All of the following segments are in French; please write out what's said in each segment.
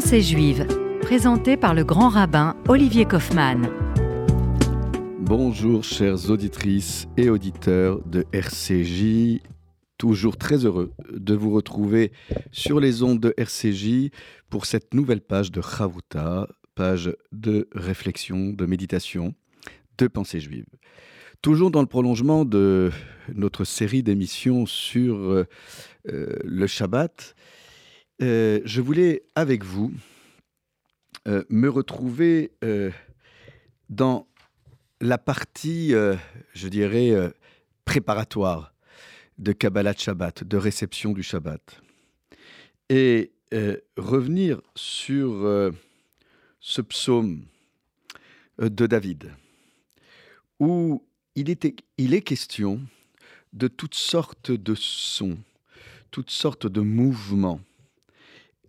Pensée juive, présenté par le grand rabbin Olivier Kaufmann. Bonjour chères auditrices et auditeurs de RCJ. Toujours très heureux de vous retrouver sur les ondes de RCJ pour cette nouvelle page de Chavuta, page de réflexion, de méditation, de pensée juive. Toujours dans le prolongement de notre série d'émissions sur euh, euh, le Shabbat, euh, je voulais avec vous me retrouver dans la partie, je dirais, préparatoire de Kabbalah Shabbat, de réception du Shabbat. Et revenir sur ce psaume de David, où il est question de toutes sortes de sons, toutes sortes de mouvements,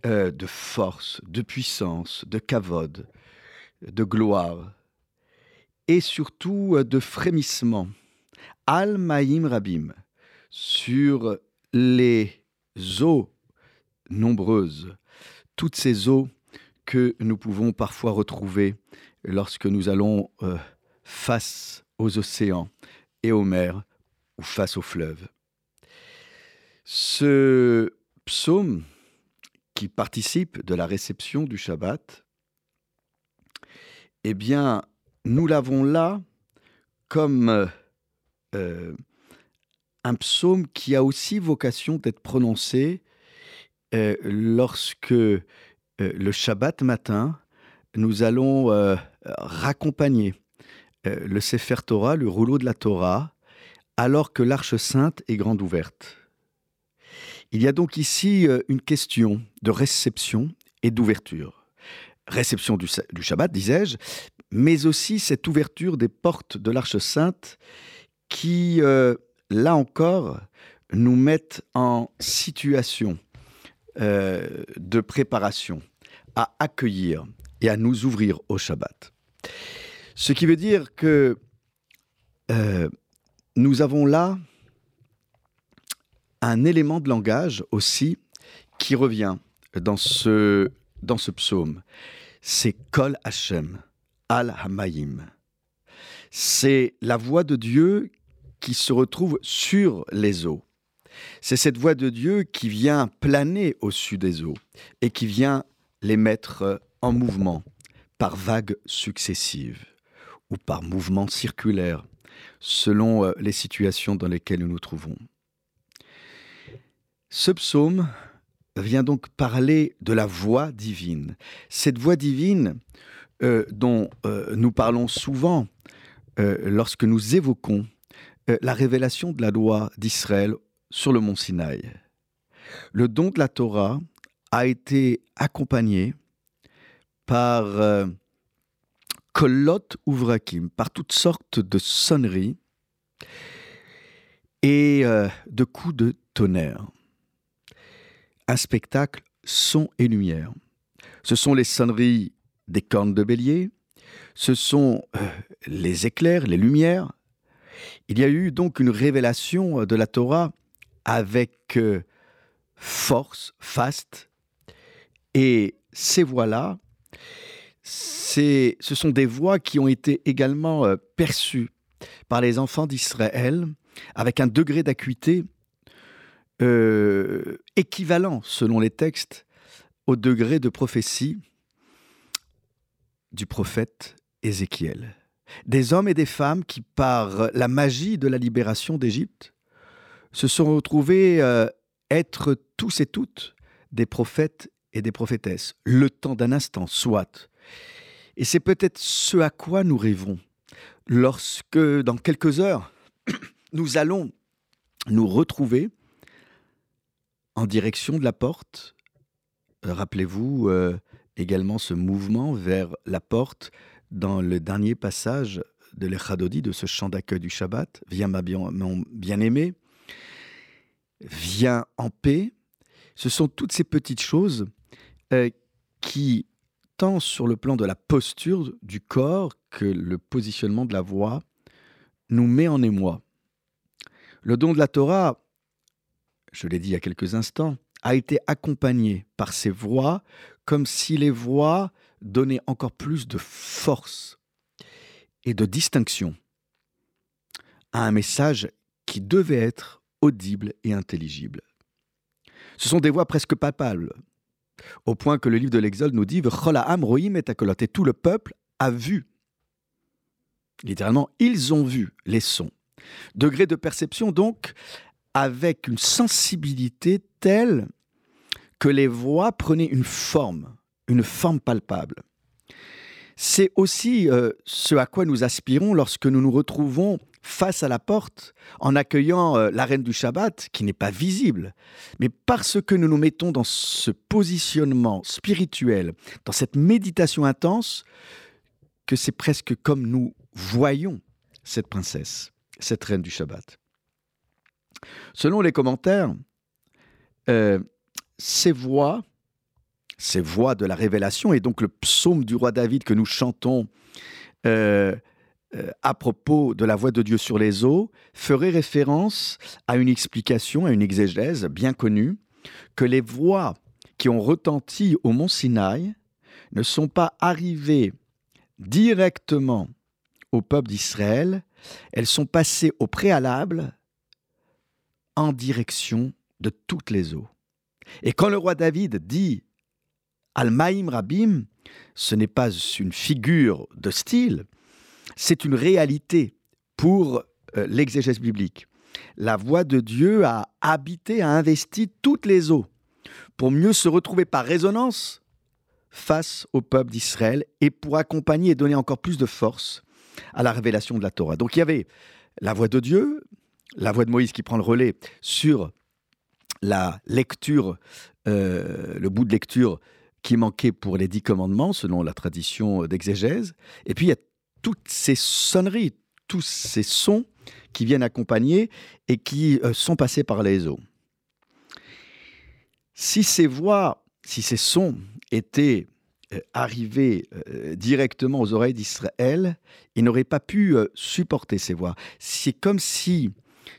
euh, de force, de puissance, de kavod, de gloire, et surtout euh, de frémissement. Al-Maïm Rabim, sur les eaux nombreuses, toutes ces eaux que nous pouvons parfois retrouver lorsque nous allons euh, face aux océans et aux mers ou face aux fleuves. Ce psaume qui participe de la réception du Shabbat, eh bien, nous l'avons là comme euh, un psaume qui a aussi vocation d'être prononcé euh, lorsque euh, le Shabbat matin, nous allons raccompagner le Sefer Torah, le rouleau de la Torah, alors que l'arche sainte est grande ouverte. Il y a donc ici euh, une question de réception et d'ouverture. Réception du, Shabbat, disais-je, mais aussi cette ouverture des portes de l'Arche Sainte qui, euh, là encore, nous mettent en situation euh, de préparation à accueillir et à nous ouvrir au Shabbat. Ce qui veut dire que nous avons là un élément de langage aussi qui revient dans ce, psaume. C'est Kol Hashem, Al Hamayim. C'est la voix de Dieu qui se retrouve sur les eaux. C'est cette voix de Dieu qui vient planer au-dessus des eaux et qui vient les mettre en mouvement par vagues successives ou par mouvements circulaires, selon euh, les situations dans lesquelles nous nous trouvons. Ce psaume vient donc parler de la voix divine. Cette voix divine euh, dont euh, nous parlons souvent euh, lorsque nous évoquons la révélation de la loi d'Israël sur le mont Sinaï. Le don de la Torah a été accompagné par kolot ouvrakim, par toutes sortes de sonneries et de coups de tonnerre un spectacle son et lumière. Ce sont les sonneries des cornes de bélier, ce sont euh, les éclairs, les lumières. Il y a eu donc une révélation de la Torah avec euh, force, faste, et ces voix-là, ce sont des voix qui ont été également euh, perçues par les enfants d'Israël avec un degré d'acuité euh, équivalent, selon les textes, au degré de prophétie du prophète Ézéchiel. Des hommes et des femmes qui, par la magie de la libération d'Égypte, se sont retrouvés euh, être tous et toutes des prophètes et des prophétesses, le temps d'un instant, soit. Et c'est peut-être ce à quoi nous rêvons lorsque, dans quelques heures, nous allons nous retrouver en direction de la porte. Euh, rappelez-vous euh, également ce mouvement vers la porte dans le dernier passage de l'Echadodi, de ce chant d'accueil du Shabbat. Viens, ma bien, mon bien-aimé, viens en paix. Ce sont toutes ces petites choses euh, qui, tant sur le plan de la posture du corps que le positionnement de la voix, nous met en émoi. Le don de la Torah, je l'ai dit il y a quelques instants, a été accompagné par ces voix comme si les voix donnaient encore plus de force et de distinction à un message qui devait être audible et intelligible. Ce sont des voix presque palpables, au point que le livre de l'Exode nous dit et tout le peuple a vu. Littéralement, ils ont vu les sons. Degré de perception donc avec une sensibilité telle que les voix prenaient une forme, une forme palpable. C'est aussi euh, ce à quoi nous aspirons lorsque nous nous retrouvons face à la porte en accueillant euh, la reine du Shabbat, qui n'est pas visible, mais parce que nous nous mettons dans ce positionnement spirituel, dans cette méditation intense, que c'est presque comme nous voyons cette princesse, cette reine du Shabbat. Selon les commentaires, euh, ces voix, ces voix de la révélation, et donc le psaume du roi David que nous chantons euh, euh, à propos de la voix de Dieu sur les eaux, ferait référence à une explication, à une exégèse bien connue, que les voix qui ont retenti au mont Sinaï ne sont pas arrivées directement au peuple d'Israël, elles sont passées au préalable en direction de toutes les eaux. Et quand le roi David dit Al-Maïm Rabim, ce n'est pas une figure de style, c'est une réalité pour euh, l'exégèse biblique. La voix de Dieu a habité, a investi toutes les eaux pour mieux se retrouver par résonance face au peuple d'Israël et pour accompagner et donner encore plus de force à la révélation de la Torah. Donc il y avait la voix de Dieu, la voix de Moïse qui prend le relais sur la lecture, euh, le bout de lecture qui manquait pour les dix commandements, selon la tradition d'exégèse. Et puis il y a toutes ces sonneries, tous ces sons qui viennent accompagner et qui euh, sont passés par les eaux. Si ces voix, si ces sons étaient euh, arrivés directement aux oreilles d'Israël, ils n'auraient pas pu supporter ces voix. C'est comme si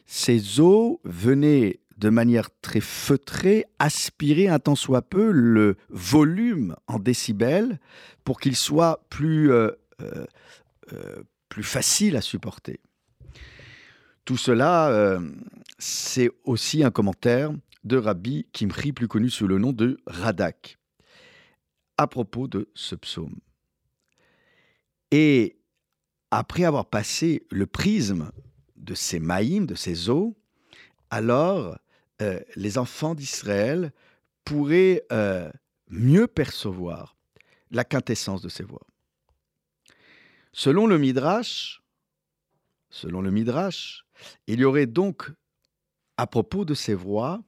ces eaux venaient de manière très feutrée aspirer un tant soit peu le volume en décibels pour qu'il soit plus, euh, euh, euh, facile à supporter. Tout cela, c'est aussi un commentaire de Rabbi Kimri, plus connu sous le nom de Radak, à propos de ce psaume. Et après avoir passé le prisme de ces maïms, de ces eaux, alors euh, les enfants d'Israël pourraient euh, mieux percevoir la quintessence de ces voix. Selon le Midrash, selon le Midrash, il y aurait donc, à propos de ces voix,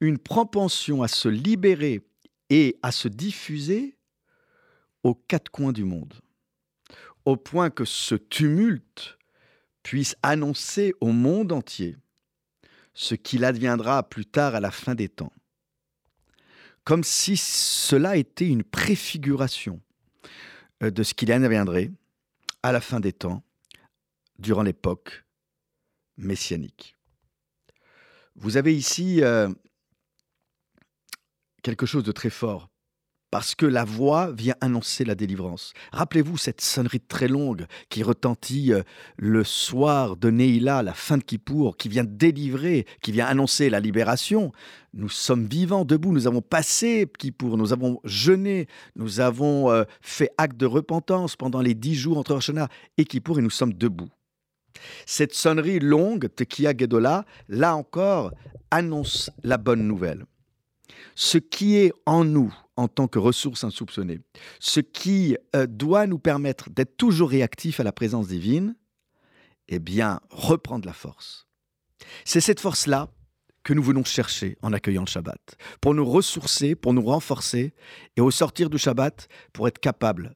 une propension à se libérer et à se diffuser aux quatre coins du monde, au point que ce tumulte puisse annoncer au monde entier ce qu'il adviendra plus tard à la fin des temps. Comme si cela était une préfiguration euh, de ce qu'il adviendrait à la fin des temps, durant l'époque messianique. Vous avez ici euh, quelque chose de très fort parce que la voix vient annoncer la délivrance. Rappelez-vous cette sonnerie très longue qui retentit euh, le soir de Neila, la fin de Kippour, qui vient délivrer, qui vient annoncer la libération. Nous sommes vivants, debout, nous avons passé Kippour, nous avons jeûné, nous avons euh, fait acte de repentance pendant les dix jours entre Rosh et Kippour et nous sommes debout. Cette sonnerie longue, Tekia Gedola, là encore, annonce la bonne nouvelle. Ce qui est en nous, en tant que ressource insoupçonnée, ce qui euh, doit nous permettre d'être toujours réactifs à la présence divine, eh bien, reprendre la force. C'est cette force-là que nous venons chercher en accueillant le Shabbat, pour nous ressourcer, pour nous renforcer, et au sortir du Shabbat, pour être capable,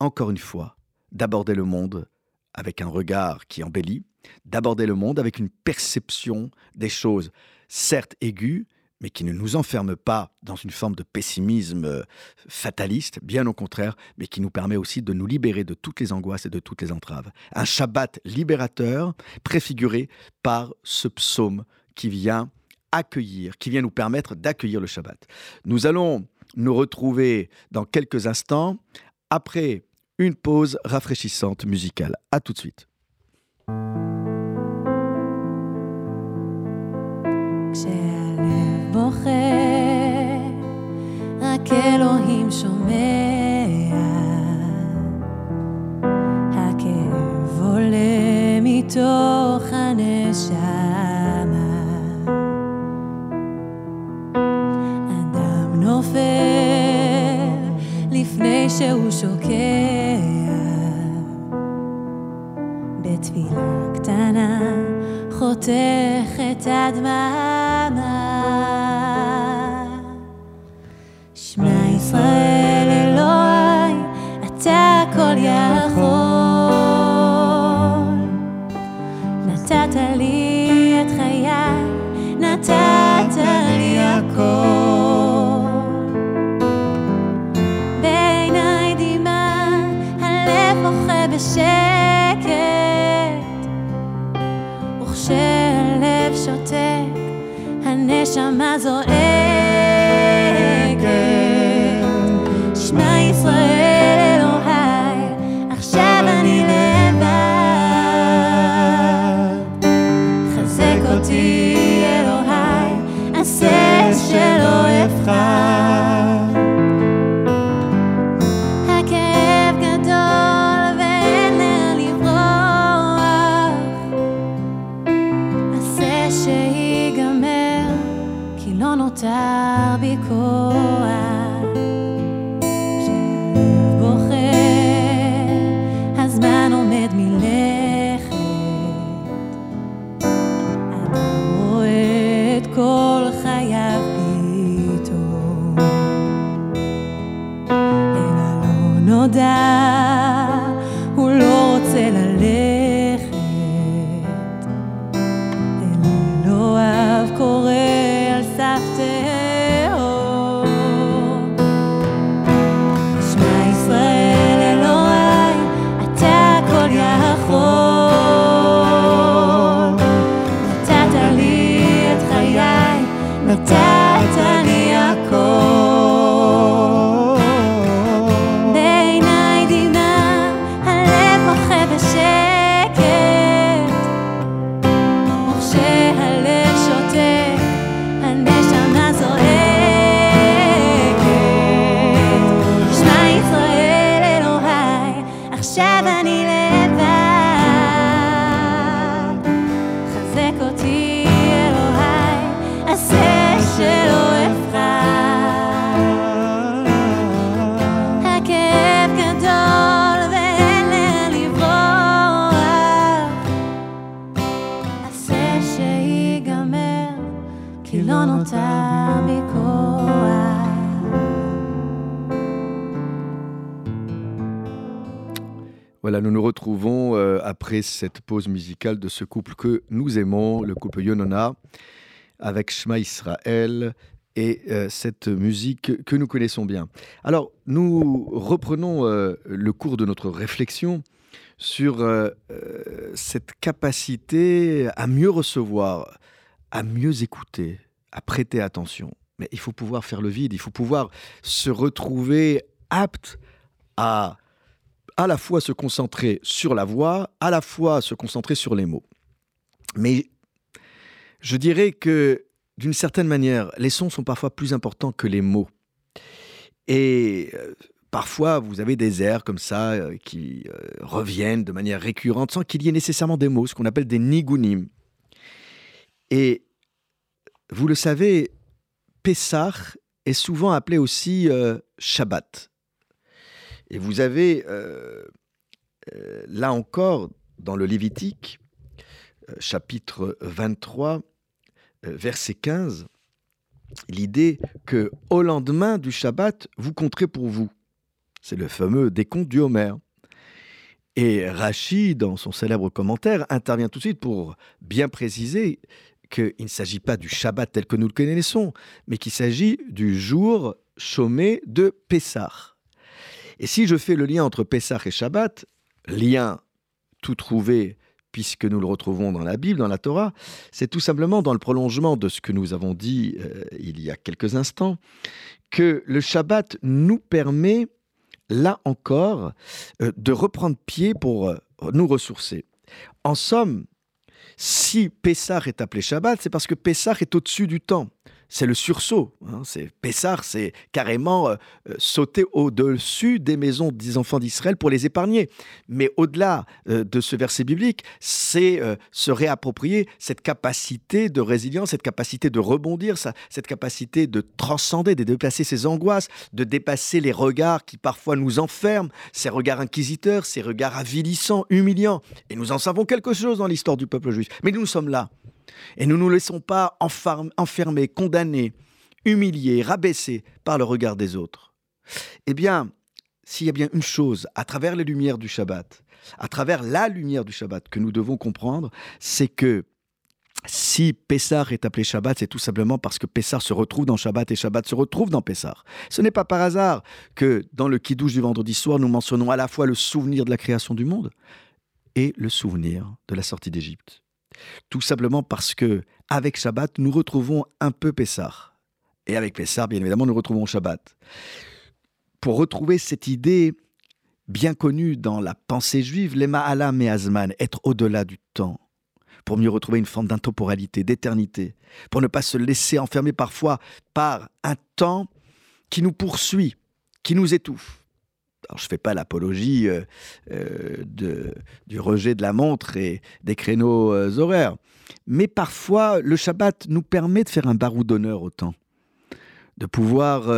encore une fois, d'aborder le monde avec un regard qui embellit, d'aborder le monde avec une perception des choses, certes aiguës, mais qui ne nous enferme pas dans une forme de pessimisme euh, fataliste, bien au contraire, mais qui nous permet aussi de nous libérer de toutes les angoisses et de toutes les entraves. Un Shabbat libérateur préfiguré par ce psaume qui vient accueillir, qui vient nous permettre d'accueillir le Shabbat. Nous allons nous retrouver dans quelques instants après une pause rafraîchissante musicale. À tout de suite. מתוך הנשמה. אדם נופל לפני שהוא שוקע בתפילה קטנה חותך את הדממה. Shamazo notar because Voilà, nous nous retrouvons euh, après cette pause musicale de ce couple que nous aimons, le couple Yonona, avec Shema Israël et euh, cette musique que nous connaissons bien. Alors, nous reprenons euh, le cours de notre réflexion sur cette capacité à mieux recevoir, à mieux écouter, à prêter attention. Mais il faut pouvoir faire le vide, il faut pouvoir se retrouver apte à à la fois se concentrer sur la voix, à la fois se concentrer sur les mots. Mais je dirais que d'une certaine manière, les sons sont parfois plus importants que les mots. Et euh, parfois, vous avez des airs comme ça euh, qui euh, reviennent de manière récurrente sans qu'il y ait nécessairement des mots, ce qu'on appelle des nigunim. Et vous le savez, Pessah est souvent appelé aussi Shabbat. Et vous avez, euh, euh, là encore, dans le Lévitique, euh, chapitre 23, euh, verset 15, l'idée que au lendemain du Shabbat, vous compterez pour vous. C'est le fameux décompte du Homer. Et Rachid, dans son célèbre commentaire, intervient tout de suite pour bien préciser qu'il ne s'agit pas du Shabbat tel que nous le connaissons, mais qu'il s'agit du jour chômé de Pessah. Et si je fais le lien entre Pessah et Shabbat, lien tout trouvé puisque nous le retrouvons dans la Bible, dans la Torah, c'est tout simplement dans le prolongement de ce que nous avons dit euh, il y a quelques instants, que le Shabbat nous permet, là encore, euh, de reprendre pied pour euh, nous ressourcer. En somme, si Pessah est appelé Shabbat, c'est parce que Pessah est au-dessus du temps. C'est le sursaut. hein. C'est Pessah, c'est carrément euh, euh, sauter au-dessus des maisons des enfants d'Israël pour les épargner. Mais au-delà euh, de ce verset biblique, c'est se réapproprier cette capacité de résilience, cette capacité de rebondir, cette capacité de transcender, de dépasser ses angoisses, de dépasser les regards qui parfois nous enferment, ces regards inquisiteurs, ces regards avilissants, humiliants. Et nous en savons quelque chose dans l'histoire du peuple juif. Mais nous sommes là. Et nous ne nous laissons pas enfermer, condamner, humilier, rabaisser par le regard des autres. Eh bien, s'il y a bien une chose à travers les lumières du Shabbat, à travers la lumière du Shabbat que nous devons comprendre, c'est que si Pessar est appelé Shabbat, c'est tout simplement parce que Pessar se retrouve dans Shabbat et Shabbat se retrouve dans Pessar. Ce n'est pas par hasard que dans le Kiddush du vendredi soir, nous mentionnons à la fois le souvenir de la création du monde et le souvenir de la sortie d'Égypte. Tout simplement parce que avec Shabbat, nous retrouvons un peu Pessar. Et avec Pessar, bien évidemment, nous retrouvons Shabbat. Pour retrouver cette idée bien connue dans la pensée juive, les Ma'ala Me'azman, être au-delà du temps, pour mieux retrouver une forme d'intemporalité, d'éternité, pour ne pas se laisser enfermer parfois par un temps qui nous poursuit, qui nous étouffe. Alors, je ne fais pas l'apologie euh, euh, du rejet de la montre et des créneaux euh, horaires, mais parfois le Shabbat nous permet de faire un barou d'honneur au temps, de pouvoir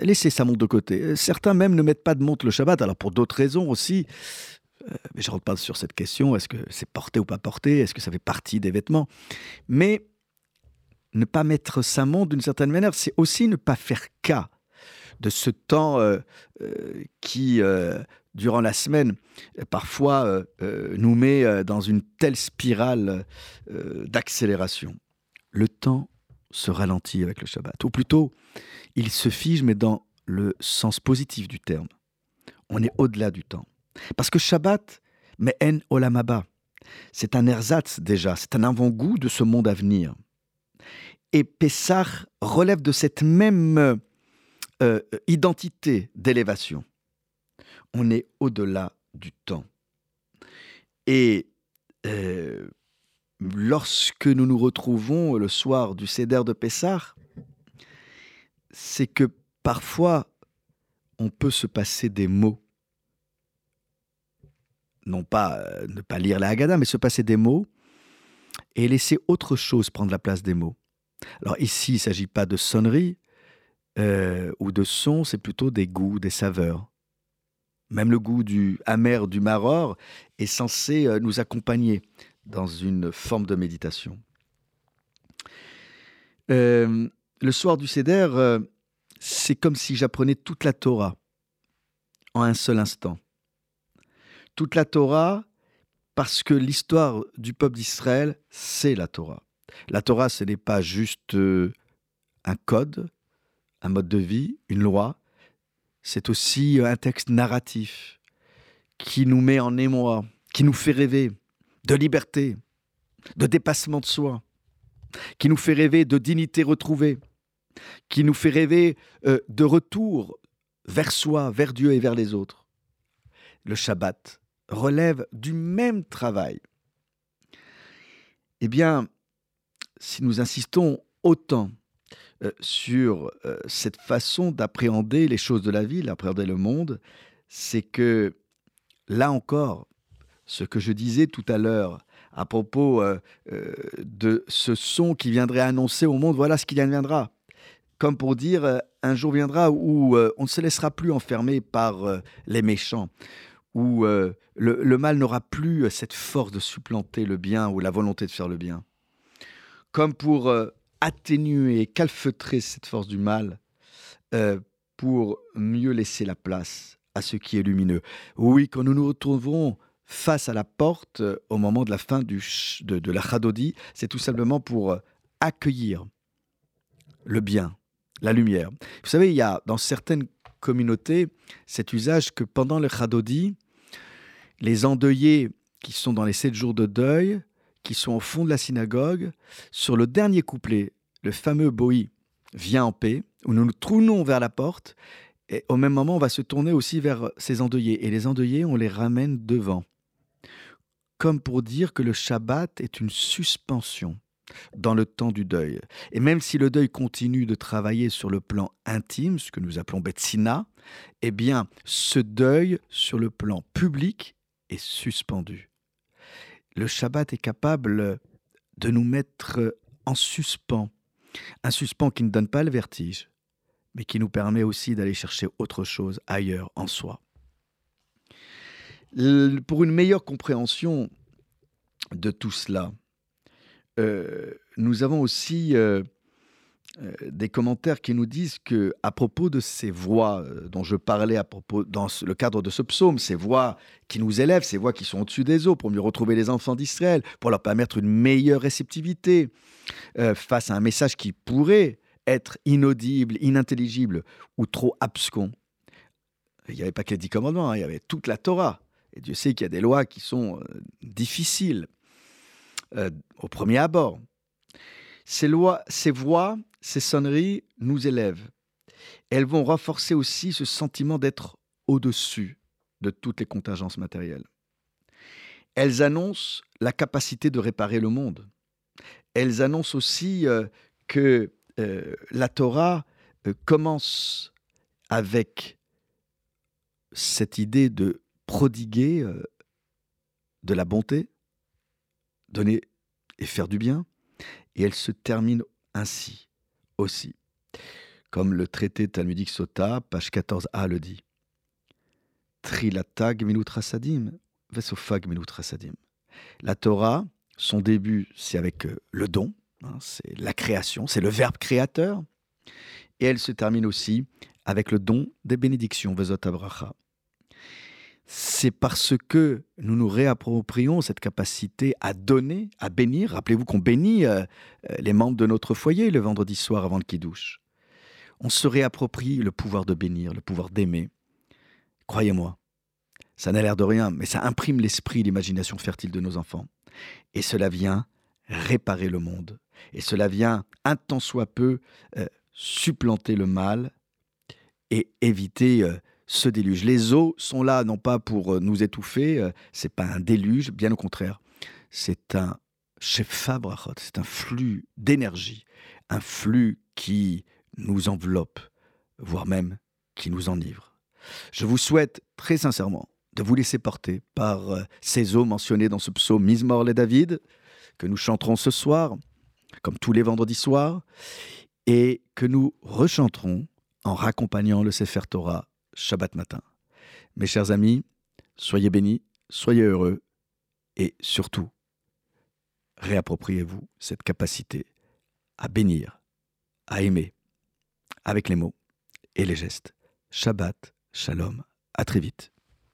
laisser sa montre de côté. Certains même ne mettent pas de montre le Shabbat, alors pour d'autres raisons aussi. Mais je ne rentre pas sur cette question, est-ce que c'est porté ou pas porté, est-ce que ça fait partie des vêtements? Mais ne pas mettre sa montre d'une certaine manière, c'est aussi ne pas faire cas de ce temps euh, euh, qui, euh, durant la semaine, parfois nous met dans une telle spirale d'accélération. Le temps se ralentit avec le Shabbat, ou plutôt, il se fige, mais dans le sens positif du terme. On est au-delà du temps. Parce que Shabbat, mais en olamaba, c'est un ersatz déjà, c'est un avant-goût de ce monde à venir. Et Pessah relève de cette même euh, identité d'élévation. On est au-delà du temps. Et euh, lorsque nous nous retrouvons le soir du Seder de Pessah, c'est que parfois on peut se passer des mots. Non pas euh, ne pas lire la Haggadah, mais se passer des mots et laisser autre chose prendre la place des mots. Alors ici, il ne s'agit pas de sonnerie euh, ou de son, c'est plutôt des goûts, des saveurs. Même le goût du amer du maror est censé euh, nous accompagner dans une forme de méditation. Euh, le soir du Seder, c'est comme si j'apprenais toute la Torah en un seul instant. Toute la Torah parce que l'histoire du peuple d'Israël, c'est la Torah. La Torah, ce n'est pas juste un code, un mode de vie, une loi, c'est aussi un texte narratif qui nous met en émoi, qui nous fait rêver de liberté, de dépassement de soi, qui nous fait rêver de dignité retrouvée, qui nous fait rêver euh, de retour vers soi, vers Dieu et vers les autres. Le Shabbat relève du même travail. Eh bien, si nous insistons autant euh, sur euh, cette façon d'appréhender les choses de la vie, d'appréhender le monde, c'est que là encore, ce que je disais tout à l'heure à propos euh, de ce son qui viendrait annoncer au monde, voilà ce qui viendra. Comme pour dire, un jour viendra où on ne se laissera plus enfermer par les méchants, où le, mal n'aura plus cette force de supplanter le bien ou la volonté de faire le bien. Comme pour atténuer calfeutrer cette force du mal, euh, pour mieux laisser la place à ce qui est lumineux. Oui, quand nous nous retrouvons face à la porte euh, au moment de la fin de, de la Chadodi, c'est tout simplement pour euh, accueillir le bien, la lumière. Vous savez, il y a dans certaines communautés cet usage que pendant le Chadodi, les endeuillés qui sont dans les sept jours de deuil, qui sont au fond de la synagogue, sur le dernier couplet, le fameux Boï vient en paix, où nous nous tournons vers la porte, et au même moment, on va se tourner aussi vers ces endeuillés. Et les endeuillés, on les ramène devant. Comme pour dire que le Shabbat est une suspension dans le temps du deuil. Et même si le deuil continue de travailler sur le plan intime, ce que nous appelons Betsina, eh bien, ce deuil sur le plan public est suspendu. Le Shabbat est capable de nous mettre en suspens. Un suspens qui ne donne pas le vertige, mais qui nous permet aussi d'aller chercher autre chose ailleurs en soi. Pour une meilleure compréhension de tout cela, euh, nous avons aussi euh, des commentaires qui nous disent que, à propos de ces voix euh, dont je parlais à propos dans le cadre de ce psaume, ces voix qui nous élèvent, ces voix qui sont au-dessus des eaux pour mieux retrouver les enfants d'Israël, pour leur permettre une meilleure réceptivité euh, face à un message qui pourrait être inaudible, inintelligible ou trop abscon. Il n'y avait pas que les dix commandements, hein, il y avait toute la Torah. Et Dieu sait qu'il y a des lois qui sont euh, difficiles euh, au premier abord. Ces lois, ces voix, ces sonneries nous élèvent. Elles vont renforcer aussi ce sentiment d'être au-dessus de toutes les contingences matérielles. Elles annoncent la capacité de réparer le monde. Elles annoncent aussi euh, que euh, la Torah euh, commence avec cette idée de prodiguer de la bonté, donner et faire du bien, et elle se termine ainsi aussi, comme le traité talmudique Sota, page 14a le dit. Trilata gemilut rasadim, vesofa gemilut rasadim. La Torah, son début, c'est avec euh, le don, hein, c'est la création, c'est le verbe créateur, et elle se termine aussi avec le don des bénédictions, vezot abracha. C'est parce que nous nous réapproprions cette capacité à donner, à bénir. Rappelez-vous qu'on bénit euh, euh, les membres de notre foyer le vendredi soir avant le kidouche. On se réapproprie le pouvoir de bénir, le pouvoir d'aimer. Croyez-moi, ça n'a l'air de rien, mais ça imprime l'esprit, l'imagination fertile de nos enfants. Et cela vient réparer le monde. Et cela vient, un tant soit peu, euh, supplanter le mal et éviter ce déluge. Les eaux sont là non pas pour euh, nous étouffer, euh, c'est pas un déluge, bien au contraire. C'est un brachot, c'est un flux d'énergie, un flux qui nous enveloppe, voire même qui nous enivre. Je vous souhaite très sincèrement de vous laisser porter par euh, ces eaux mentionnées dans ce psaume Mismor les David, que nous chanterons ce soir, comme tous les vendredis soirs, et que nous rechanterons en raccompagnant le Sefer Torah Shabbat matin. Mes chers amis, soyez bénis, soyez heureux, et surtout, réappropriez-vous cette capacité à bénir, à aimer, avec les mots et les gestes. Shabbat, shalom, à très vite.